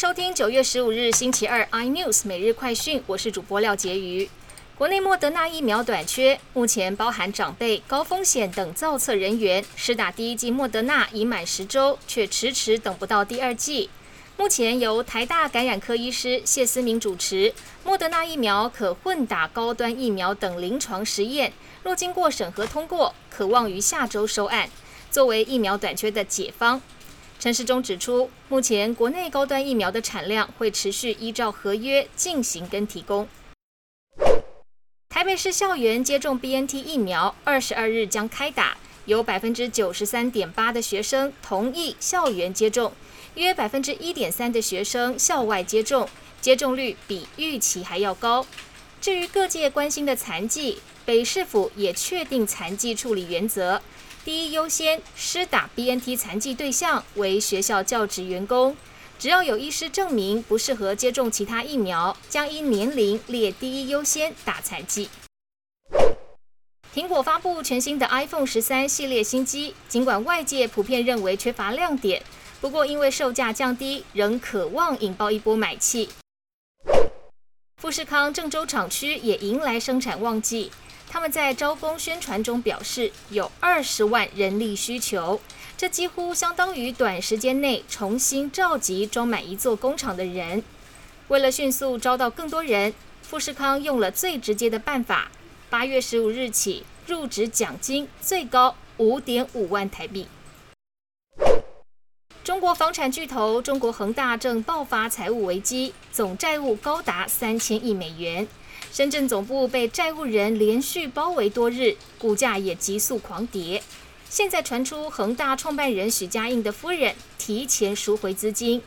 收听九月十五日星期二 iNews 每日快讯，我是主播廖杰瑜。国内莫德纳疫苗短缺，目前包含长辈、高风险等造册人员，施打第一剂莫德纳已满十周，却迟迟等不到第二剂。目前由台大感染科医师谢思明主持，莫德纳疫苗可混打高端疫苗等临床实验，若经过审核通过，可望于下周收案，作为疫苗短缺的解方。陈时中指出，目前国内高端疫苗的产量会持续依照合约进行跟提供。台北市校园接种 BNT 疫苗，二十二日将开打，有百分之九十三点八的学生同意校园接种，约百分之一点三的学生校外接种，接种率比预期还要高。至于各界关心的残疾，北市府也确定残疾处理原则。第一优先施打 BNT 残疾对象为学校教职员工，只要有医师证明不适合接种其他疫苗，将依年龄列第一优先打残疾。苹果发布全新的 iPhone 十三系列新机，尽管外界普遍认为缺乏亮点，不过因为售价降低，仍渴望引爆一波买气。富士康郑州厂区也迎来生产旺季。他们在招工宣传中表示，有二十万人力需求，这几乎相当于短时间内重新召集装满一座工厂的人。为了迅速招到更多人，富士康用了最直接的办法：八月十五日起，入职奖金最高五点五万台币。中国房产巨头中国恒大正爆发财务危机，总债务高达三千亿美元。深圳总部被债务人连续包围多日，股价也急速狂跌。现在传出恒大创办人许家印的夫人提前赎回资金，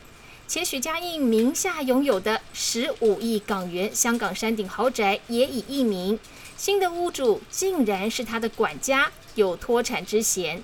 且许家印名下拥有的十五亿港元香港山顶豪宅也已易名，新的屋主竟然是他的管家，有脱产之嫌。